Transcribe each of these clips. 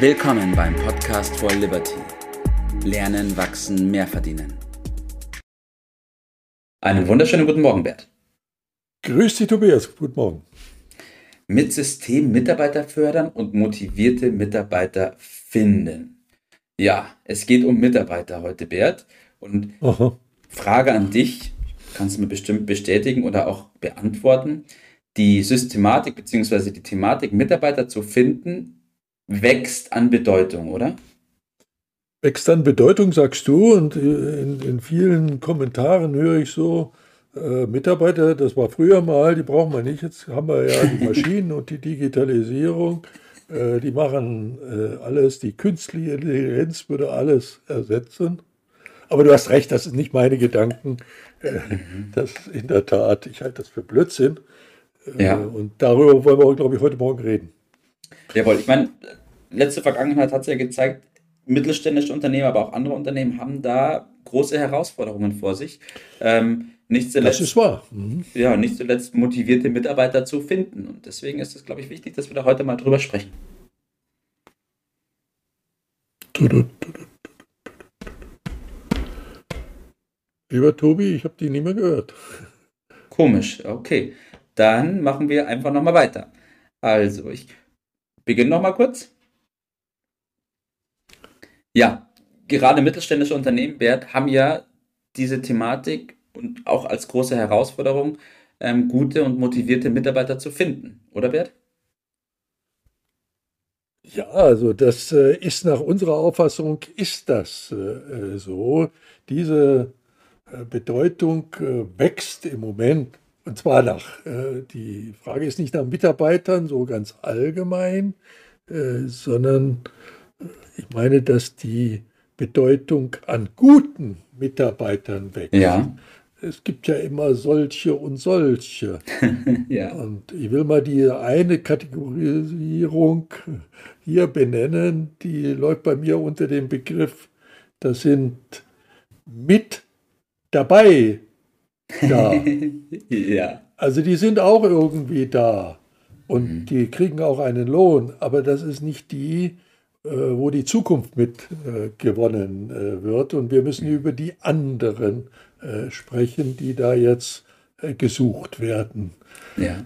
Willkommen beim Podcast for Liberty. Lernen, wachsen, mehr verdienen. Einen wunderschönen guten Morgen, Bert. Grüß dich, Tobias. Guten Morgen. Mit System Mitarbeiter fördern und motivierte Mitarbeiter finden. Ja, es geht um Mitarbeiter heute, Bert. Und Aha. Frage an dich, kannst du mir bestimmt bestätigen oder auch beantworten. Die Systematik bzw. die Thematik, Mitarbeiter zu finden, wächst an Bedeutung, oder? Wächst an Bedeutung, sagst du, und in, in vielen Kommentaren höre ich so, äh, Mitarbeiter, das war früher mal, die brauchen wir nicht, jetzt haben wir ja die Maschinen und die Digitalisierung, äh, die machen äh, alles, die künstliche Intelligenz würde alles ersetzen. Aber du hast recht, das sind nicht meine Gedanken. Äh, mhm. Das in der Tat, ich halte das für Blödsinn. Äh, ja. Und darüber wollen wir, glaube ich, heute Morgen reden. Jawohl, ich meine, letzte Vergangenheit hat es ja gezeigt, mittelständische Unternehmen, aber auch andere Unternehmen haben da große Herausforderungen vor sich. Ähm, nicht zuletzt, das ist wahr. Mhm. Ja, nicht zuletzt motivierte Mitarbeiter zu finden. Und deswegen ist es, glaube ich, wichtig, dass wir da heute mal drüber sprechen. Lieber Tobi, ich habe die nie mehr gehört. Komisch, okay. Dann machen wir einfach nochmal weiter. Also, ich beginne nochmal kurz. Ja, gerade mittelständische Unternehmen, Bert, haben ja diese Thematik und auch als große Herausforderung, ähm, gute und motivierte Mitarbeiter zu finden, oder Bert? Ja, also das äh, ist nach unserer Auffassung ist das äh, so. Diese äh, Bedeutung äh, wächst im Moment und zwar nach, äh, die Frage ist nicht nach Mitarbeitern so ganz allgemein, äh, sondern ich meine, dass die Bedeutung an guten Mitarbeitern wächst. Ja. Es gibt ja immer solche und solche. ja. Und ich will mal die eine Kategorisierung hier benennen, die läuft bei mir unter dem Begriff, das sind mit dabei da. ja. Also die sind auch irgendwie da und mhm. die kriegen auch einen Lohn, aber das ist nicht die, äh, wo die Zukunft mit äh, gewonnen äh, wird. Und wir müssen mhm. über die anderen äh, sprechen, die da jetzt äh, gesucht werden. Ja.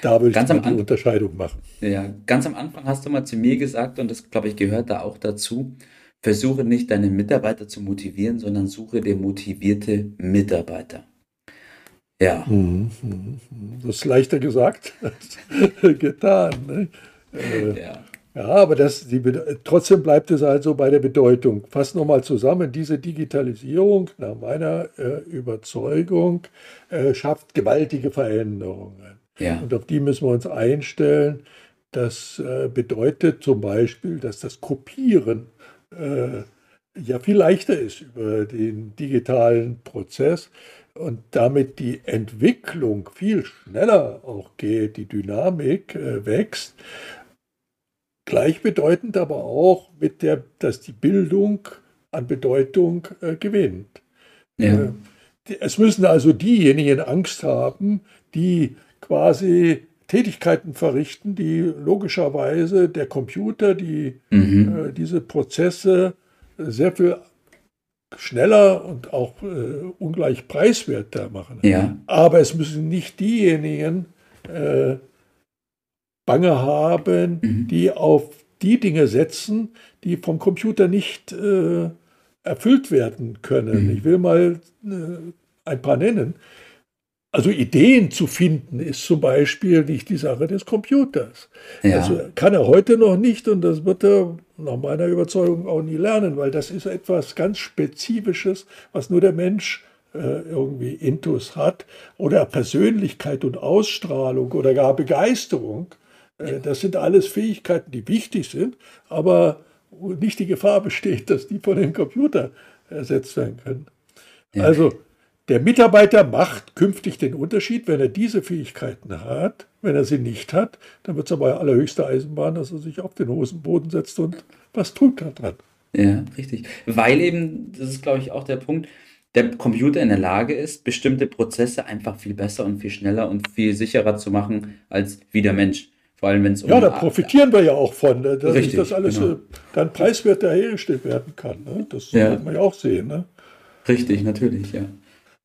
Da würde ich die Unterscheidung machen. Ja, ganz am Anfang hast du mal zu mir gesagt, und das glaube ich gehört da auch dazu, versuche nicht deine Mitarbeiter zu motivieren, sondern suche dir motivierte Mitarbeiter. Ja. Mhm. Das ist leichter gesagt als getan. Ne? Äh, ja. ja. aber das, die, trotzdem bleibt es also bei der Bedeutung. Fass nochmal zusammen, diese Digitalisierung nach meiner äh, Überzeugung äh, schafft gewaltige Veränderungen. Ja. Und auf die müssen wir uns einstellen. Das äh, bedeutet zum Beispiel, dass das Kopieren äh, ja viel leichter ist über den digitalen Prozess und damit die Entwicklung viel schneller auch geht, die Dynamik äh, wächst. Gleichbedeutend aber auch mit der, dass die Bildung an Bedeutung äh, gewinnt. Ja. Äh, es müssen also diejenigen Angst haben, die quasi Tätigkeiten verrichten, die logischerweise der Computer, die mhm. äh, diese Prozesse sehr viel schneller und auch äh, ungleich preiswerter machen. Ja. Aber es müssen nicht diejenigen äh, Bange haben, mhm. die auf die Dinge setzen, die vom Computer nicht äh, erfüllt werden können. Mhm. Ich will mal äh, ein paar nennen. Also Ideen zu finden ist zum Beispiel nicht die Sache des Computers. Ja. Also kann er heute noch nicht und das wird er nach meiner Überzeugung auch nie lernen, weil das ist etwas ganz Spezifisches, was nur der Mensch äh, irgendwie intus hat oder Persönlichkeit und Ausstrahlung oder gar Begeisterung. Äh, das sind alles Fähigkeiten, die wichtig sind, aber nicht die Gefahr besteht, dass die von dem Computer ersetzt werden können. Ja. Also der Mitarbeiter macht künftig den Unterschied, wenn er diese Fähigkeiten hat. Wenn er sie nicht hat, dann wird es aber allerhöchste Eisenbahn, dass er sich auf den Hosenboden setzt und was tut er dran. Ja, richtig. Weil eben, das ist glaube ich auch der Punkt, der Computer in der Lage ist, bestimmte Prozesse einfach viel besser und viel schneller und viel sicherer zu machen als wie der Mensch. Vor allem, wenn es um. Ja, da profitieren wir ja auch von, ne? dass richtig, das alles genau. Äh, dann preiswerter hergestellt werden kann. Ne? Das ja. muss man ja auch sehen. Ne? Richtig, natürlich, ja.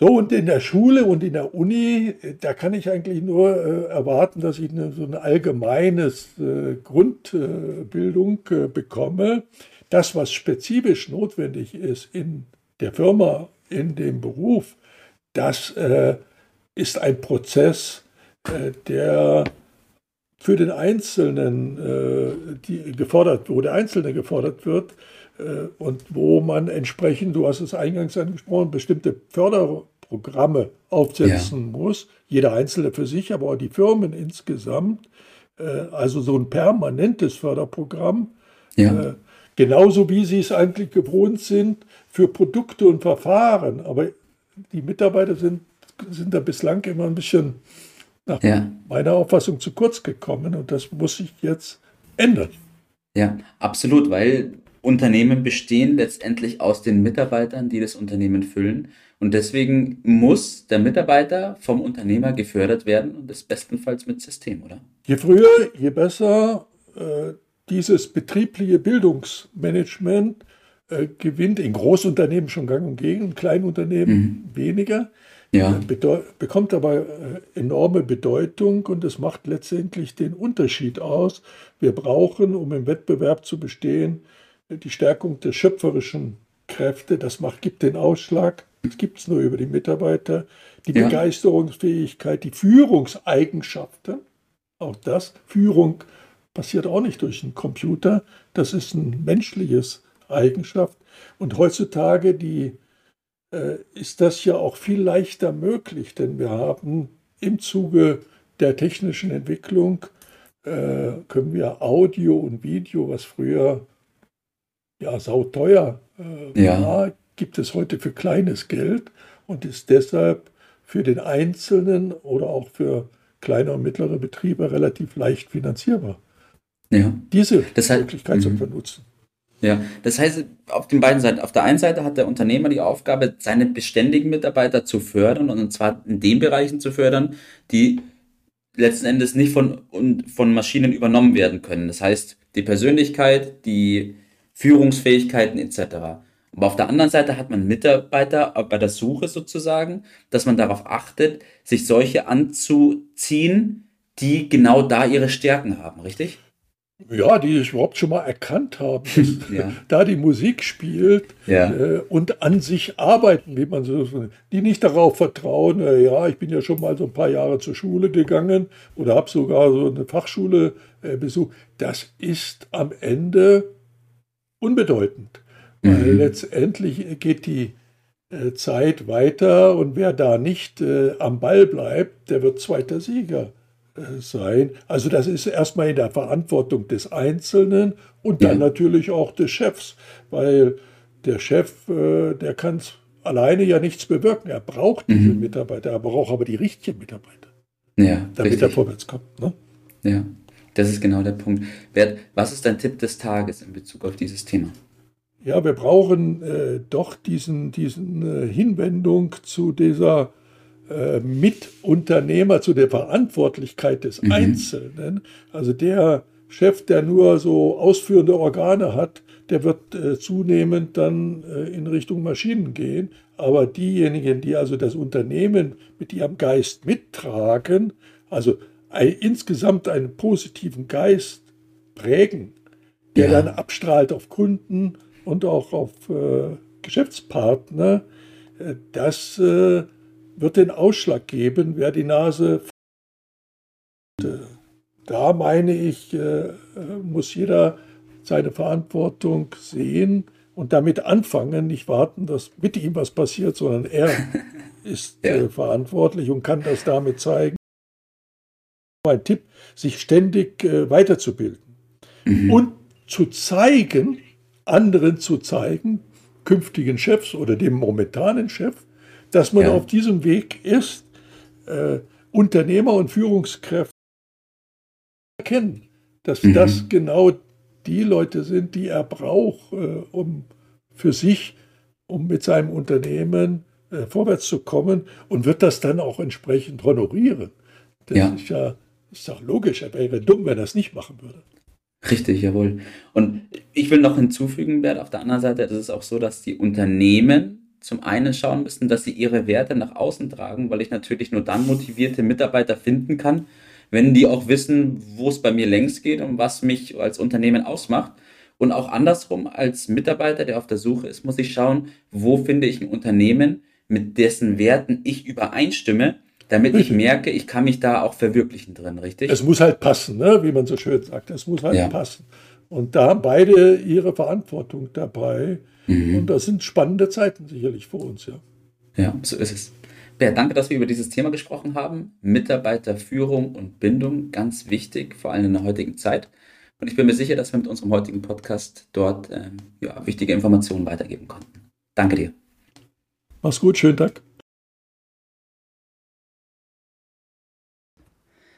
So, und in der Schule und in der Uni, da kann ich eigentlich nur äh, erwarten, dass ich eine, so eine allgemeines äh, Grundbildung äh, bekomme. Das, was spezifisch notwendig ist in der Firma, in dem Beruf, das äh, ist ein Prozess, äh, der für den Einzelnen äh, gefordert, wo der Einzelne gefordert wird, äh, und wo man entsprechend, du hast es eingangs angesprochen, bestimmte Förderprogramme aufsetzen ja. muss, jeder Einzelne für sich, aber auch die Firmen insgesamt. Äh, also so ein permanentes Förderprogramm. Ja. Äh, genauso wie sie es eigentlich gewohnt sind für Produkte und Verfahren. Aber die Mitarbeiter sind, sind da bislang immer ein bisschen nach ja. meiner Auffassung zu kurz gekommen und das muss sich jetzt ändern. Ja, absolut, weil Unternehmen bestehen letztendlich aus den Mitarbeitern, die das Unternehmen füllen. Und deswegen muss der Mitarbeiter vom Unternehmer gefördert werden und das bestenfalls mit System, oder? Je früher, je besser äh, dieses betriebliche Bildungsmanagement äh, gewinnt in Großunternehmen schon gang und gegen, in Kleinunternehmen mhm. weniger. Ja. Äh, bekommt aber äh, enorme Bedeutung und es macht letztendlich den Unterschied aus. Wir brauchen, um im Wettbewerb zu bestehen, die Stärkung der schöpferischen Kräfte, das macht, gibt den Ausschlag. Das gibt es nur über die Mitarbeiter. Die ja. Begeisterungsfähigkeit, die Führungseigenschaften, auch das. Führung passiert auch nicht durch einen Computer. Das ist ein menschliches Eigenschaft. Und heutzutage die, äh, ist das ja auch viel leichter möglich, denn wir haben im Zuge der technischen Entwicklung äh, können wir Audio und Video, was früher ja sauteuer äh, ja. war, gibt es heute für kleines Geld und ist deshalb für den Einzelnen oder auch für kleine und mittlere Betriebe relativ leicht finanzierbar. Ja. Diese das heißt, Möglichkeit zu benutzen. Ja, das heißt, auf den beiden Seiten. Auf der einen Seite hat der Unternehmer die Aufgabe, seine beständigen Mitarbeiter zu fördern und zwar in den Bereichen zu fördern, die letzten Endes nicht von, von Maschinen übernommen werden können. Das heißt, die Persönlichkeit, die Führungsfähigkeiten etc. Aber auf der anderen Seite hat man Mitarbeiter bei der Suche sozusagen, dass man darauf achtet, sich solche anzuziehen, die genau da ihre Stärken haben, richtig? Ja, die ich überhaupt schon mal erkannt haben, ja. da die Musik spielt ja. äh, und an sich arbeiten, wie man so, die nicht darauf vertrauen, äh, ja, ich bin ja schon mal so ein paar Jahre zur Schule gegangen oder habe sogar so eine Fachschule äh, besucht. Das ist am Ende unbedeutend. Mhm. Weil letztendlich geht die äh, Zeit weiter und wer da nicht äh, am Ball bleibt, der wird zweiter Sieger äh, sein. Also das ist erstmal in der Verantwortung des Einzelnen und dann ja. natürlich auch des Chefs, weil der Chef, äh, der kann alleine ja nichts bewirken. Er braucht diese mhm. Mitarbeiter, er braucht aber die richtigen Mitarbeiter, ja, damit richtig. er vorwärts kommt. Ne? Ja. Das ist genau der Punkt. Bert, was ist dein Tipp des Tages in Bezug auf dieses Thema? Ja, wir brauchen äh, doch diesen, diesen äh, Hinwendung zu dieser äh, Mitunternehmer, zu der Verantwortlichkeit des mhm. Einzelnen. Also der Chef, der nur so ausführende Organe hat, der wird äh, zunehmend dann äh, in Richtung Maschinen gehen. Aber diejenigen, die also das Unternehmen mit ihrem Geist mittragen, also insgesamt einen positiven Geist prägen, der ja. dann abstrahlt auf Kunden und auch auf äh, Geschäftspartner, äh, das äh, wird den Ausschlag geben, wer die Nase. Da meine ich, äh, muss jeder seine Verantwortung sehen und damit anfangen, nicht warten, dass mit ihm was passiert, sondern er ist ja. Äh, verantwortlich und kann das damit zeigen mein Tipp, sich ständig äh, weiterzubilden mhm. und zu zeigen, anderen zu zeigen, künftigen Chefs oder dem momentanen Chef, dass man ja. auf diesem Weg ist, äh, Unternehmer und Führungskräfte erkennen, dass mhm. das genau die Leute sind, die er braucht, äh, um für sich, um mit seinem Unternehmen äh, vorwärts zu kommen und wird das dann auch entsprechend honorieren. Das ja. ist ja Ist doch logisch, er wäre dumm, wenn er es nicht machen würde. Richtig, jawohl. Und ich will noch hinzufügen, Bert, auf der anderen Seite ist es auch so, dass die Unternehmen zum einen schauen müssen, dass sie ihre Werte nach außen tragen, weil ich natürlich nur dann motivierte Mitarbeiter finden kann, wenn die auch wissen, wo es bei mir längst geht und was mich als Unternehmen ausmacht. Und auch andersrum, als Mitarbeiter, der auf der Suche ist, muss ich schauen, wo finde ich ein Unternehmen, mit dessen Werten ich übereinstimme, damit richtig. ich merke, ich kann mich da auch verwirklichen drin, richtig? Es muss halt passen, ne? wie man so schön sagt. Es muss halt ja. passen. Und da haben beide ihre Verantwortung dabei. Mhm. Und das sind spannende Zeiten sicherlich für uns, ja. Ja, so ist es. Bert, danke, dass wir über dieses Thema gesprochen haben. Mitarbeiterführung und Bindung, ganz wichtig, vor allem in der heutigen Zeit. Und ich bin mir sicher, dass wir mit unserem heutigen Podcast dort ähm, ja, wichtige Informationen weitergeben konnten. Danke dir. Mach's gut, schönen Tag.